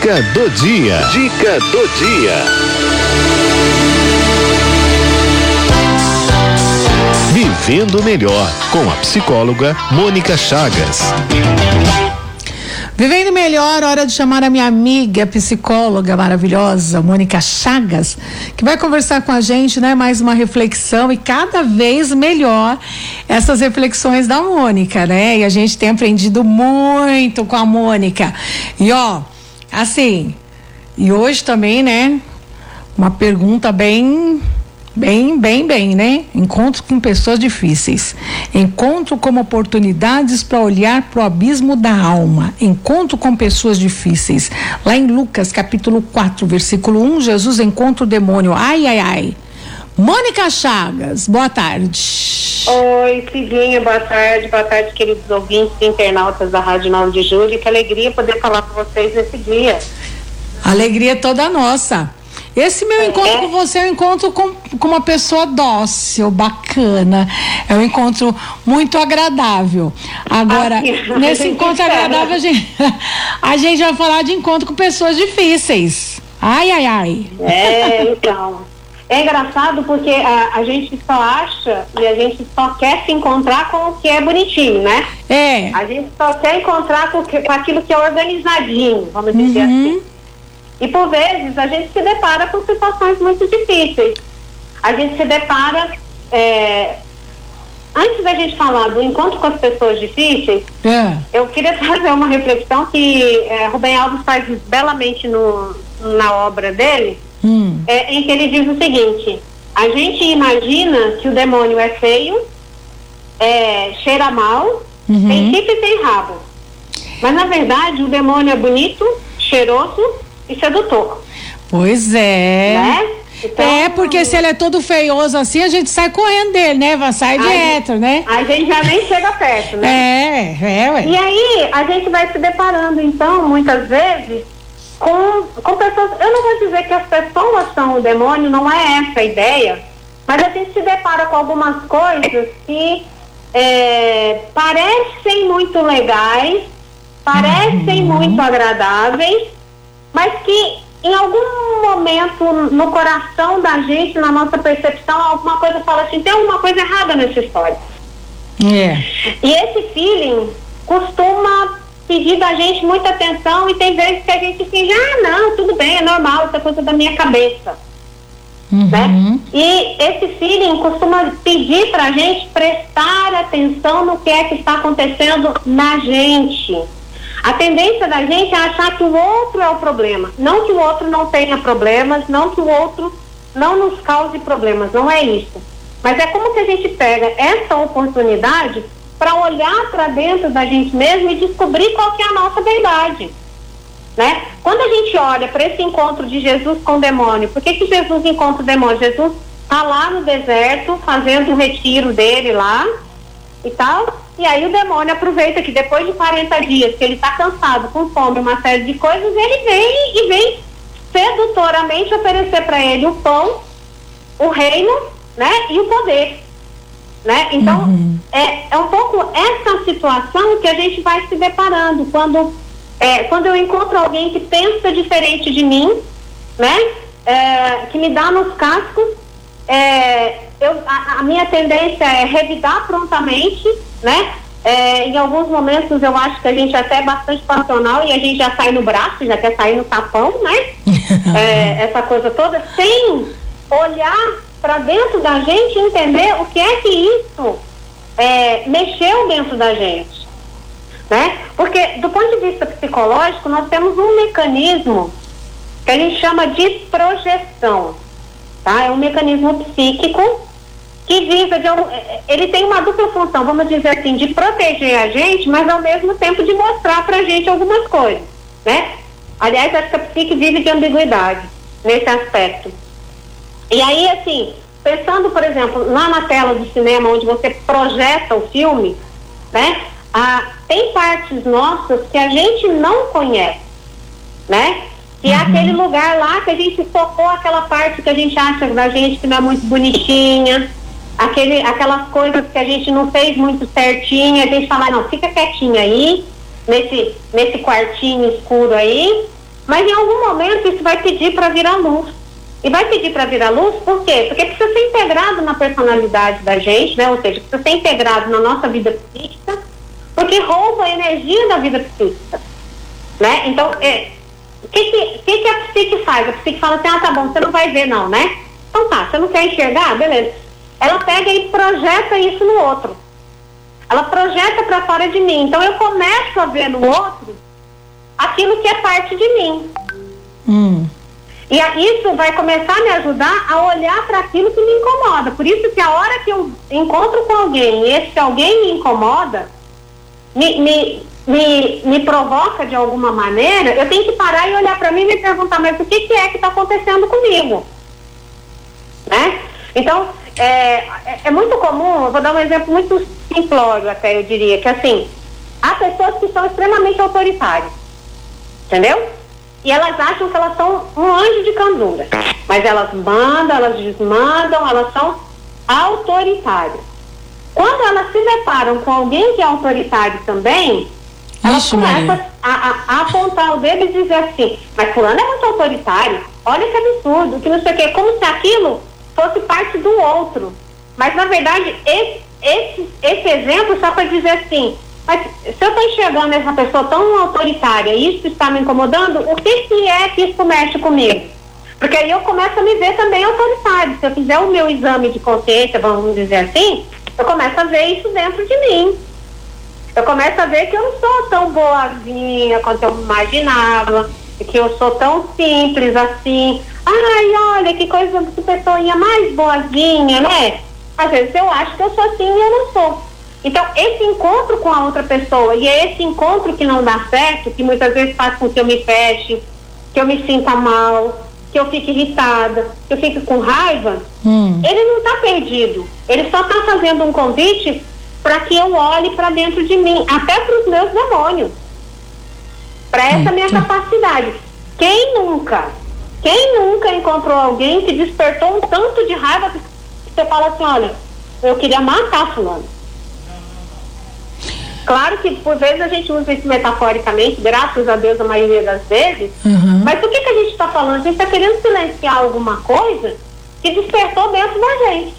Dica do dia. Dica do dia. Vivendo melhor com a psicóloga Mônica Chagas. Vivendo melhor, hora de chamar a minha amiga psicóloga maravilhosa, Mônica Chagas, que vai conversar com a gente, né? Mais uma reflexão e cada vez melhor essas reflexões da Mônica, né? E a gente tem aprendido muito com a Mônica. E ó, assim, e hoje também, né? Uma pergunta bem Bem, bem, bem, né? Encontro com pessoas difíceis. Encontro como oportunidades para olhar para o abismo da alma. Encontro com pessoas difíceis. Lá em Lucas, capítulo 4, versículo 1, Jesus encontra o demônio. Ai, ai, ai. Mônica Chagas, boa tarde. Oi, Cidinha, boa tarde. Boa tarde, queridos ouvintes e internautas da Rádio 9 de Julho. Que alegria poder falar com vocês nesse dia. Alegria toda nossa. Esse meu encontro com você é um encontro com, com uma pessoa dócil, bacana. É um encontro muito agradável. Agora, ah, nesse encontro agradável, a gente, a gente vai falar de encontro com pessoas difíceis. Ai, ai, ai. É, então. É engraçado porque a, a, gente só acha e a gente só quer se encontrar com o que é bonitinho, né? É. A gente só quer encontrar com, com aquilo que é organizadinho, vamos dizer uhum. assim. E por vezes a gente se depara com situações muito difíceis. A gente se depara. É... Antes da gente falar do encontro com as pessoas difíceis, é. eu queria trazer uma reflexão que é, Rubem Alves faz belamente no, na obra dele, hum. é, em que ele diz o seguinte: a gente imagina que o demônio é feio, é, cheira mal, uhum. tem chifre e tem rabo. Mas na verdade o demônio é bonito, cheiroso e sedutor. Pois é. Né? Então, é, porque se ele é todo feioso assim, a gente sai correndo dele, né? Vai sair direto, né? A gente já nem chega perto, né? É, é, ué. E aí, a gente vai se deparando, então, muitas vezes, com, com pessoas. Eu não vou dizer que as pessoas são o demônio, não é essa a ideia, mas a gente se depara com algumas coisas que é, parecem muito legais, parecem uhum. muito agradáveis, mas que em algum momento no coração da gente, na nossa percepção, alguma coisa fala assim, tem alguma coisa errada nessa história. É. E esse feeling costuma pedir da gente muita atenção e tem vezes que a gente finge, ah, não, tudo bem, é normal, isso é coisa da minha cabeça. Uhum. Né? E esse feeling costuma pedir para a gente prestar atenção no que é que está acontecendo na gente. A tendência da gente é achar que o outro é o problema. Não que o outro não tenha problemas, não que o outro não nos cause problemas, não é isso. Mas é como que a gente pega essa oportunidade para olhar para dentro da gente mesmo e descobrir qual que é a nossa verdade. Né? Quando a gente olha para esse encontro de Jesus com o demônio, por que, que Jesus encontra o demônio? Jesus está lá no deserto fazendo o retiro dele lá e tal. E aí o demônio aproveita que depois de 40 dias, que ele está cansado, com fome, uma série de coisas, ele vem e vem sedutoramente oferecer para ele o pão, o reino, né, e o poder. Né? Então, uhum. É, é um pouco essa situação que a gente vai se deparando quando, é, quando eu encontro alguém que pensa diferente de mim, né? É, que me dá nos cascos, é, eu, a, a, minha tendência é revidar prontamente, né? É, em alguns momentos eu acho que a gente até é bastante passional e a gente já sai no braço, já quer sair no tapão, né? é, essa coisa toda, sem olhar para dentro da gente e entender o que é que isso é, mexeu dentro da gente. Né? Porque, do ponto de vista psicológico, nós temos um mecanismo que a gente chama de projeção. Tá? É um mecanismo psíquico que visa de ele tem uma dupla função, vamos dizer assim, de proteger a gente, mas ao mesmo tempo de mostrar pra gente algumas coisas, né? Aliás, acho que a psique vive de ambiguidade nesse aspecto. E aí, assim, pensando, por exemplo, lá na tela do cinema, onde você projeta o filme, né? Ah, tem partes nossas que a gente não conhece, né? Que é uhum. aquele lugar lá que a gente focou aquela parte que a gente acha da gente que não é muito bonitinha, aquele, aquelas coisas que a gente não fez muito certinho, a gente fala, não, fica quietinho aí, nesse, nesse quartinho escuro aí, Mas em algum momento isso vai pedir para virar luz. E vai pedir para virar luz por quê? Porque precisa ser integrado na personalidade da gente, né? Ou seja, precisa ser integrado na nossa vida psíquica, porque rouba a energia da vida psíquica. Né? Então, é, o que, que, que, que a psique faz? A psique fala assim, ah, tá bom, você não vai ver não, né? Então tá, você não quer enxergar? Beleza. Ela pega e projeta isso no outro. Ela projeta para fora de mim. Então eu começo a ver no outro aquilo que é parte de mim. Hum. E isso vai começar a me ajudar a olhar para aquilo que me incomoda. Por isso que a hora que eu encontro com alguém e esse alguém me incomoda, me, me, me, me provoca de alguma maneira, eu tenho que parar e olhar para mim e me perguntar, mas o que, que é que está acontecendo comigo? Né? Então, é, é, é, muito comum, eu vou dar um exemplo muito simplório até, eu diria, que assim, há pessoas que são extremamente autoritárias, entendeu? E elas acham que elas são Mas elas mandam, elas desmandam, elas são autoritárias. Quando elas se deparam com alguém que é autoritário também, elas começam a, a, a, apontar o dedo e dizer assim, mas fulano é muito autoritário, olha que absurdo, que não sei o quê, como se aquilo fosse parte do outro. Mas na verdade, esse, esse, esse exemplo só para dizer assim, mas se eu estou enxergando essa pessoa tão autoritária e isso está me incomodando, o que, que é que isso mexe comigo? Porque aí eu começo a me ver também autoritário. Se eu fizer o meu exame de consciência, vamos dizer assim, eu começo a ver isso dentro de mim. Eu começo a ver que eu não sou tão boazinha quanto eu imaginava, que eu sou tão simples assim. Ai, olha que coisa de pessoinha mais boazinha, né? Às vezes eu acho que eu sou assim e eu não sou. Então, esse encontro com a outra pessoa, e é esse encontro que não dá certo, que muitas vezes faz com que eu me feche, que eu me sinta mal, que eu fique irritada, que eu fique com raiva, hum. ele não está perdido. Ele só está fazendo um convite para que eu olhe para dentro de mim, até para os meus demônios. Para essa minha capacidade. Quem nunca, quem nunca encontrou alguém que despertou um tanto de raiva que você fala assim, olha, eu queria matar fulano. Claro que por vezes a gente usa isso metaforicamente, graças a Deus a maioria das vezes, uhum. mas o que, que a gente está falando? A gente está querendo silenciar alguma coisa que despertou dentro da gente.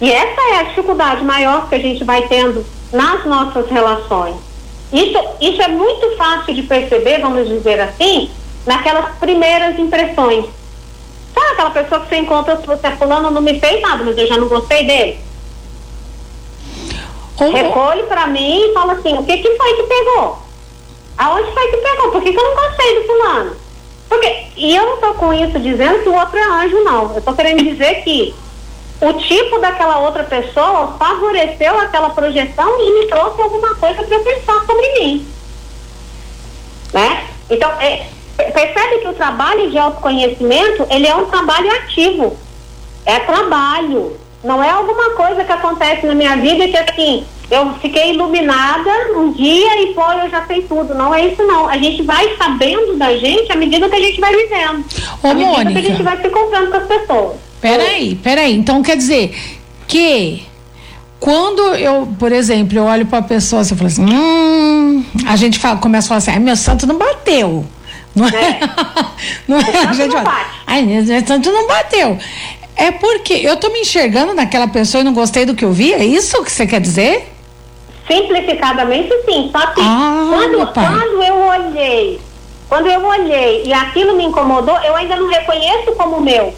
E essa é a dificuldade maior que a gente vai tendo nas nossas relações. Isso, isso é muito fácil de perceber, vamos dizer assim, naquelas primeiras impressões. Sabe aquela pessoa que você encontra, se você é fulano, não me fez nada, mas eu já não gostei dele? Uhum. Recolhe para mim e fala assim, o que, que foi que pegou? Aonde foi que pegou? Por que, que eu não gostei do fulano? Porque, e eu não tô com isso dizendo que o outro é anjo, não. Eu tô querendo dizer que o tipo daquela outra pessoa favoreceu aquela projeção e me trouxe alguma coisa para pensar sobre mim. Né? Então, é, percebe que o trabalho de autoconhecimento, ele é um trabalho ativo. É trabalho. Não é alguma coisa que acontece na minha vida que assim, eu fiquei iluminada um dia e pô, eu já sei tudo. Não é isso não. A gente vai sabendo da gente à medida que a gente vai vivendo. Ô, à medida Mônica, que a gente vai se encontrando com as pessoas. Peraí, peraí. Então quer dizer que quando eu, por exemplo, eu olho para a pessoa eu falo assim, hum, a gente fala, começa a falar assim, ai, meu santo não bateu. Não é? é. não é? A gente fala, ai, meu santo não bateu. É porque eu tô me enxergando naquela pessoa e não gostei do que eu vi? É isso que você quer dizer? Simplificadamente, sim. Só que ah, quando, quando eu olhei, quando eu olhei e aquilo me incomodou, eu ainda não reconheço como meu.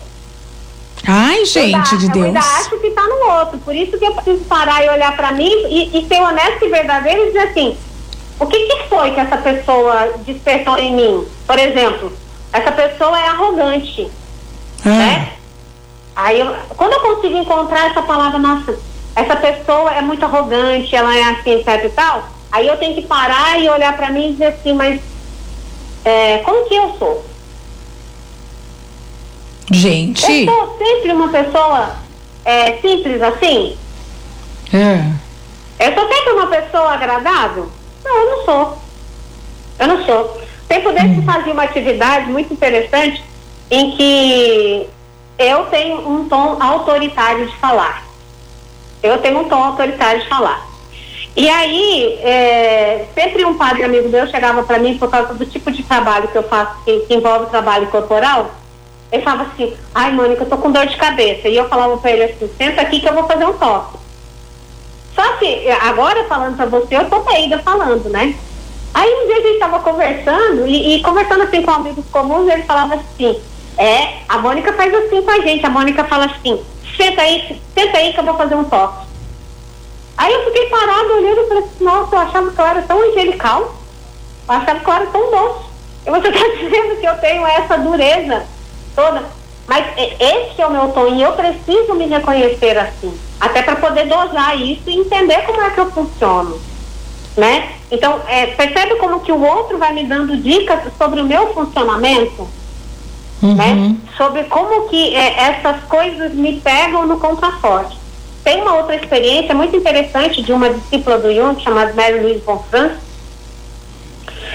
Ai, gente ainda, de Deus. Eu ainda acho que tá no outro. Por isso que eu preciso parar e olhar para mim e, e ser honesto e verdadeiro e dizer assim, o que, que foi que essa pessoa despertou em mim? Por exemplo, essa pessoa é arrogante, ah. né? Aí, eu, quando eu consigo encontrar essa palavra, nossa, essa pessoa é muito arrogante, ela é assim, etc e tal, aí eu tenho que parar e olhar para mim e dizer assim, mas é, como que eu sou? Gente. Eu sou sempre uma pessoa é, simples assim? É. Eu sou sempre uma pessoa agradável? Não, eu não sou. Eu não sou. Tempo desse hum. fazia uma atividade muito interessante em que eu tenho um tom autoritário de falar. Eu tenho um tom autoritário de falar. E aí, é, sempre um padre amigo meu chegava para mim por causa do tipo de trabalho que eu faço, que, que, envolve trabalho corporal. Ele falava assim: Ai, Mônica, eu tô com dor de cabeça. E eu falava para ele assim: Senta aqui que eu vou fazer um toque. Só que agora falando para você, eu tô ainda falando, né? Aí um dia a gente estava conversando e, e, conversando assim com amigos comuns, ele falava assim: É, a Mônica faz assim com a gente. A Mônica fala assim: Senta aí, senta aí que eu vou fazer um toque. Aí eu fiquei parada olhando e falei assim, nossa, eu achava que eu era tão angelical, eu achava que eu era tão doce. E você está dizendo que eu tenho essa dureza toda. Mas esse é o meu tom e eu preciso me reconhecer assim, até para poder dosar isso e entender como é que eu funciono, né? Então, é, percebe como que o outro vai me dando dicas sobre o meu funcionamento, uhum. né? Sobre como que é, essas coisas me pegam no contraforte. Tem uma outra experiência muito interessante de uma discípula do Jung, chamada Mary Louise Bonfrance,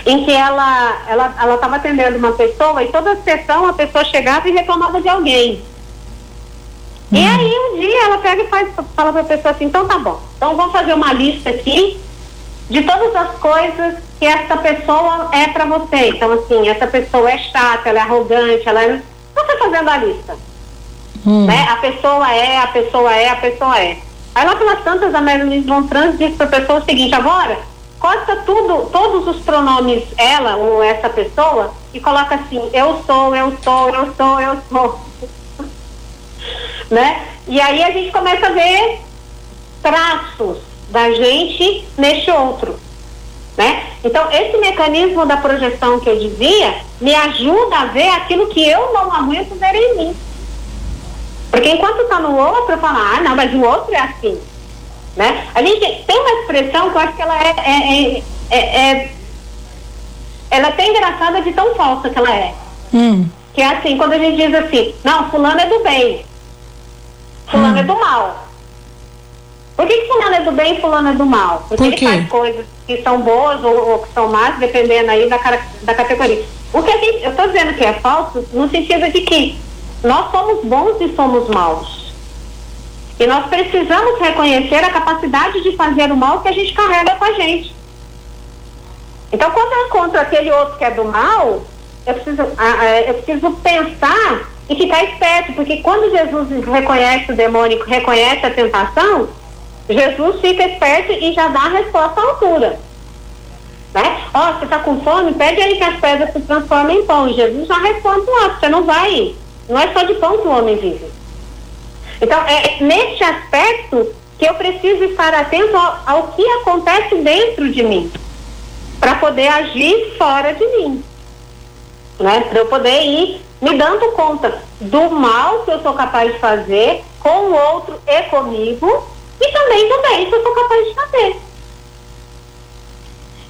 em que ela ela ela estava atendendo uma pessoa e toda sessão a pessoa chegava e reclamava de alguém. Hum. E aí um dia ela pega e faz, fala para a pessoa assim, então tá bom, então vamos fazer uma lista aqui de todas as coisas que essa pessoa é para você. Então assim, essa pessoa é chata, ela é arrogante, ela é... Você fazendo a lista. Hum. Né? A pessoa é, a pessoa é, a pessoa é. Aí lá pelas tantas, a Marilyn Von Trans disse para a pessoa o seguinte, agora, corta tudo, todos os pronomes ela ou essa pessoa e coloca assim, eu sou, eu sou, eu sou, eu sou. né? E aí a gente começa a ver traços da gente neste outro. Né? Então, esse mecanismo da projeção que eu dizia me ajuda a ver aquilo que eu não aguento ver em mim. Porque enquanto está no outro, eu falo, ah, não, mas o outro é assim. Né? A gente tem uma expressão que eu acho que ela é, é, é, é ela é até engraçada de tão falsa que ela é. Hum. Que é assim, quando a gente diz assim, não, fulano é do bem, fulano hum. é do mal. Por que, que fulano é do bem e fulano é do mal? Porque Por ele faz coisas que são boas ou, ou, que são más, dependendo aí da, da categoria. O que a gente, eu estou dizendo que é falso no sentido de que nós somos bons e somos maus. E nós precisamos reconhecer a capacidade de fazer o mal que a gente carrega com a gente. Então, quando eu encontro aquele outro que é do mal, eu preciso, eu preciso pensar e ficar esperto, porque quando Jesus reconhece o demônio, reconhece a tentação, Jesus fica esperto e já dá a resposta à altura. Né? Ó, oh, você está com fome? Pede aí que as pedras se transformem em pão. Jesus já responde lá, você não vai não é só de pão que o homem vive. Então, é neste aspecto que eu preciso estar atento ao, ao que acontece dentro de mim, para poder agir fora de mim. Né? Para eu poder ir me dando conta do mal que eu sou capaz de fazer com o outro e comigo, e também bem que eu sou capaz de fazer.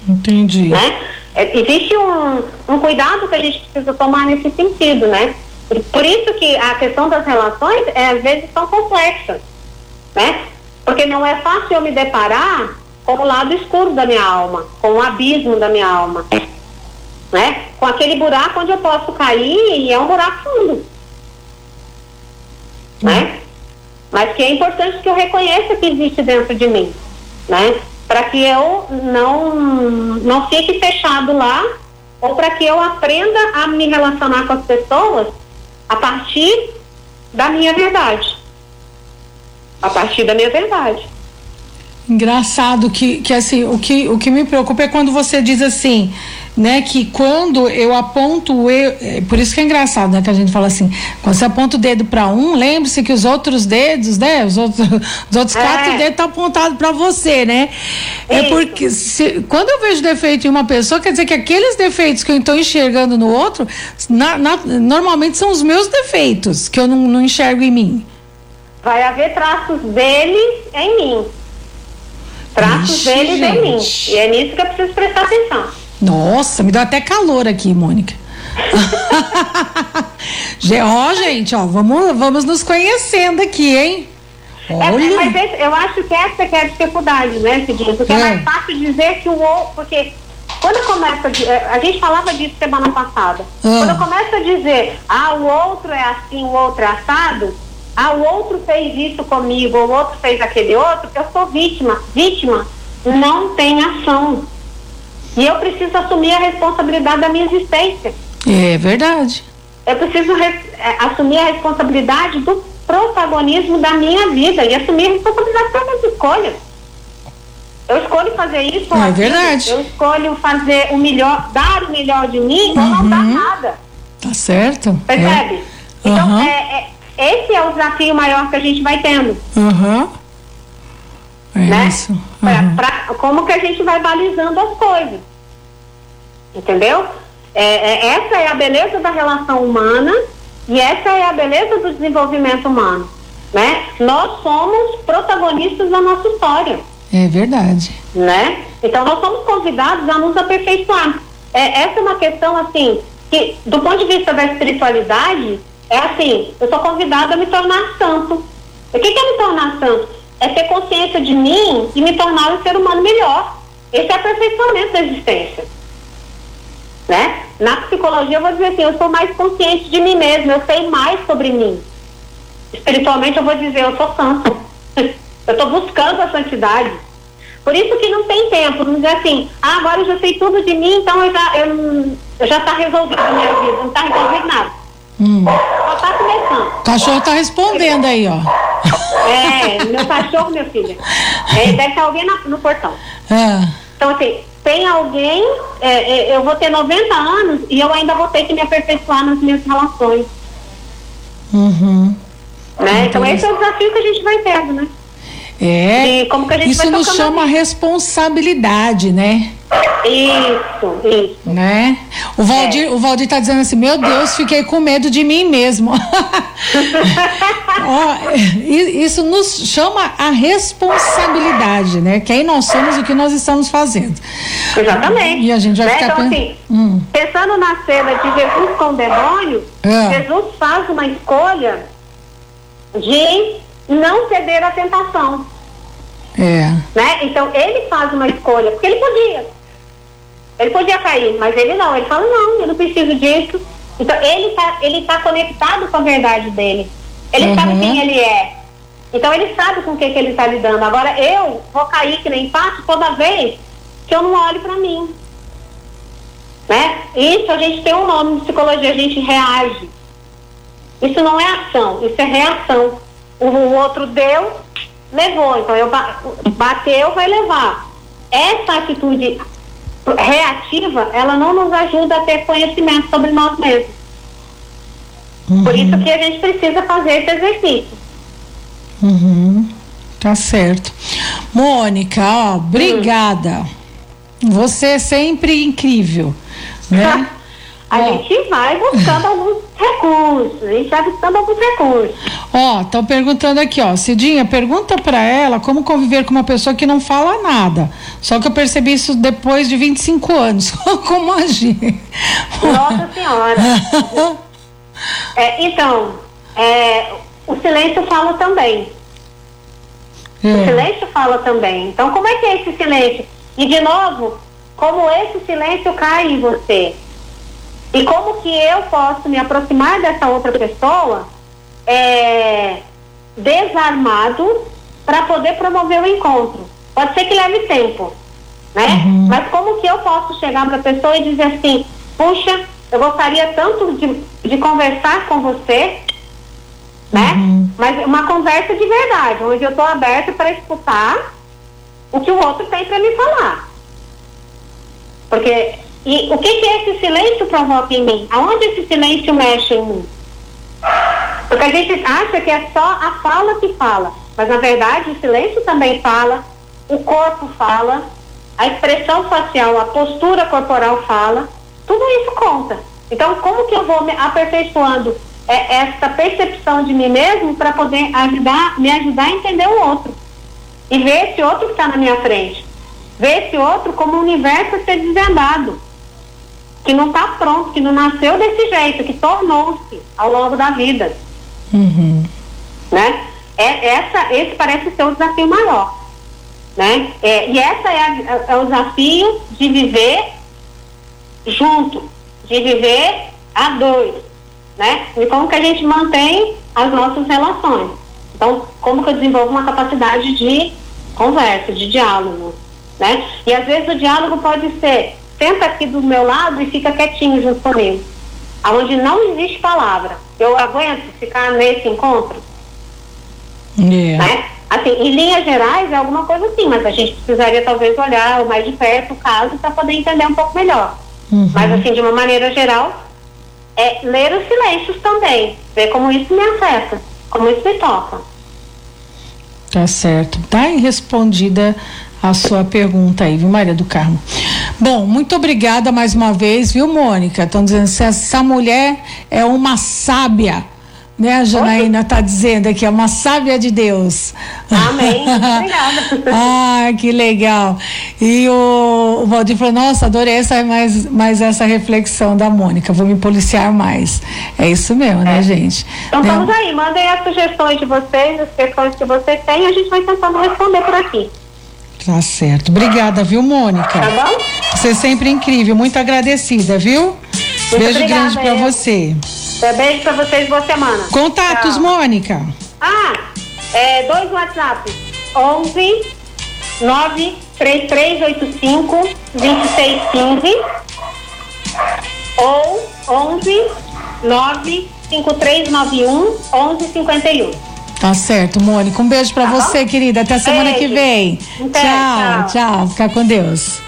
Entendi. Né? É, existe um, um cuidado que a gente precisa tomar nesse sentido, né? Por isso que a questão das relações, é, às vezes, são complexas, né? Porque não é fácil eu me deparar com o lado escuro da minha alma, com o abismo da minha alma, né? Com aquele buraco onde eu posso cair e é um buraco fundo, né? Mas que é importante que eu reconheça que existe dentro de mim, né? Para que eu não, não fique fechado lá ou para que eu aprenda a me relacionar com as pessoas a partir da minha verdade. A partir da minha verdade. Engraçado que, que assim, o que, o que me preocupa é quando você diz assim, né, que quando eu aponto o eu, é, por isso que é engraçado, né, que a gente fala assim, quando você aponta o dedo para um, lembre-se que os outros dedos, né, os outros, os outros é. quatro dedos estão apontados para você, né? É isso. porque se, quando eu vejo defeito em uma pessoa, quer dizer que aqueles defeitos que eu estou enxergando no outro, na, na, normalmente são os meus defeitos que eu não, não enxergo em mim. Vai haver traços deles em mim. Traços Ixi, deles gente. em mim. E é nisso que eu preciso prestar atenção. Nossa, me deu até calor aqui, Mônica. ó, gente, ó, vamos, vamos nos conhecendo aqui, hein? Olha. É, mas esse, eu acho que essa que é a dificuldade, né, Cidinha? Porque é. é mais fácil dizer que o outro. Porque quando começa. É, a gente falava disso semana passada. Ah. Quando começa a dizer, ah, o outro é assim, o outro é assado, ah, o outro fez isso comigo, o outro fez aquele outro, eu sou vítima. Vítima não tem ação. E eu preciso assumir a responsabilidade da minha existência. É verdade. Eu preciso é, assumir a responsabilidade do protagonismo da minha vida e assumir a responsabilidade pelas escolhas. Eu escolho fazer isso. É verdade. Eu escolho fazer o melhor, dar o melhor de mim uhum. ou não dar uhum. nada. Tá certo. Percebe? É. Então, uhum. é, é, esse é o desafio maior que a gente vai tendo. Uhum. É né? isso. Pra, pra, como que a gente vai balizando as coisas. Entendeu? É, é, essa é a beleza da relação humana e essa é a beleza do desenvolvimento humano. Né? Nós somos protagonistas da nossa história. É verdade. Né? Então nós somos convidados a nos aperfeiçoar. É, essa é uma questão assim que, do ponto de vista da espiritualidade, é assim, eu sou convidada a me tornar santo. O que, que é me tornar santo? É ter consciência de mim e me tornar um ser humano melhor. Esse é o aperfeiçoamento da existência. Né? Na psicologia eu vou dizer assim, eu sou mais consciente de mim mesmo, eu sei mais sobre mim. Espiritualmente eu vou dizer, eu sou santo. eu estou buscando a santidade. Por isso que não tem tempo, não dizer assim, ah, agora eu já sei tudo de mim, então eu já, eu, eu já está resolvido a minha vida, não está resolvido nada. Hum. Só está começando. O cachorro está respondendo aí, ó. É, meu cachorro, meu filho. É, deve estar alguém na, no portão. É. Então, assim, tem alguém, é, é, eu vou ter 90 anos e eu ainda vou ter que me aperfeiçoar nas minhas relações. Uhum. Né? Então esse é o desafio que a gente vai tendo, né? É. isso nos chama responsabilidade, né? Isso, isso. Né? O Valdir, é. o Valdir tá dizendo assim, meu Deus, fiquei com medo de mim mesmo. Ó, isso nos chama a responsabilidade, né? Quem nós somos e o que nós estamos fazendo. Exatamente. E a gente vai né? ficar então, assim, hum. pensando na cena de Jesus com o demônio, é. Jesus faz uma escolha de não ceder à tentação. É. Né? Então ele faz uma escolha, porque ele podia. Ele podia cair, mas ele não. Ele fala, não, eu não preciso disso. Então ele está ele tá conectado com a verdade dele. Ele uhum. sabe quem ele é. Então ele sabe com o que, que ele está lidando. Agora eu vou cair que nem passo toda vez que eu não olho para mim. Né? Isso a gente tem um nome de psicologia, a gente reage. Isso não é ação, isso é reação. O, o outro deu, levou. Então, eu bateu, vai levar. Essa atitude reativa, ela não nos ajuda a ter conhecimento sobre nós mesmos. Uhum. Por isso que a gente precisa fazer esse exercício. Uhum. Tá certo. Mônica, ó, obrigada. Hum. Você é sempre incrível, né? A Bom. gente vai buscando alguns recursos, a gente vai buscando alguns recursos. Ó, estão perguntando aqui, ó, Cidinha, pergunta para ela como conviver com uma pessoa que não fala nada. Só que eu percebi isso depois de 25 anos. como agir? Nossa Senhora. é, então, é, o silêncio fala também. É. O silêncio fala também. Então, como é que é esse silêncio? E, de novo, como esse silêncio cai em você? E como que eu posso me aproximar dessa outra pessoa é, desarmado para poder promover o encontro? Pode ser que leve tempo, né? Uhum. Mas como que eu posso chegar para a pessoa e dizer assim, puxa, eu gostaria tanto de, de conversar com você, né? Uhum. Mas uma conversa de verdade, onde eu estou aberta para escutar o que o outro tem para me falar. Porque e o que, que esse silêncio provoca em mim? Aonde esse silêncio mexe em mim? Porque a gente acha que é só a fala que fala, mas na verdade o silêncio também fala, o corpo fala, a expressão facial, a postura corporal fala, tudo isso conta. Então, como que eu vou me aperfeiçoando é, essa percepção de mim mesmo para poder ajudar, me ajudar a entender o outro e ver esse outro que está na minha frente, ver esse outro como um universo a ser desvendado que não está pronto, que não nasceu desse jeito, que tornou-se ao longo da vida. Uhum. Né? É, essa, esse parece ser o desafio maior. Né? É, e essa é, a, é o desafio de viver junto, de viver a dois. Né? E como que a gente mantém as nossas relações. Então, como que eu desenvolvo uma capacidade de conversa, de diálogo. né? E às vezes o diálogo pode ser, senta aqui do meu lado e fica quietinho junto comigo. Onde não existe palavra. Eu aguento ficar nesse encontro? Yeah. Né? Assim, em linhas gerais é alguma coisa assim, mas a gente precisaria talvez olhar mais de perto o caso para poder entender um pouco melhor. Uhum. Mas assim, de uma maneira geral, é ler os silêncios também, ver como isso me afeta, como isso me toca. Tá certo. Tá respondida a sua pergunta aí, viu, Maria do Carmo? Bom, muito obrigada mais uma vez, viu, Mônica? Estão dizendo que essa mulher é uma sábia. Né, a Janaína está dizendo aqui, é uma sábia de Deus. Amém. Obrigada. ah, que legal. E o, o Valdir falou, nossa, adorei essa, mais, mais essa reflexão da Mônica, vou me policiar mais. É isso mesmo, né, É. gente? Então Né? vamos aí, mandem as sugestões de vocês, as questões que vocês têm, a gente vai tentando responder por aqui. Tá certo. Obrigada, viu, Mônica? Tá bom? Você é sempre incrível, muito agradecida, viu? Beijo obrigada, grande pra eu. você. Um beijo pra vocês, boa semana. Contatos, Tchau. Mônica. Ah, é, dois WhatsApp. 11 93385 2615 ou 11 95391 1151. Tá certo, Mônica. Um beijo pra Tá bom? você, querida. Até semana que Beijo. vem. Até, tchau, tchau. tchau. Fica com Deus.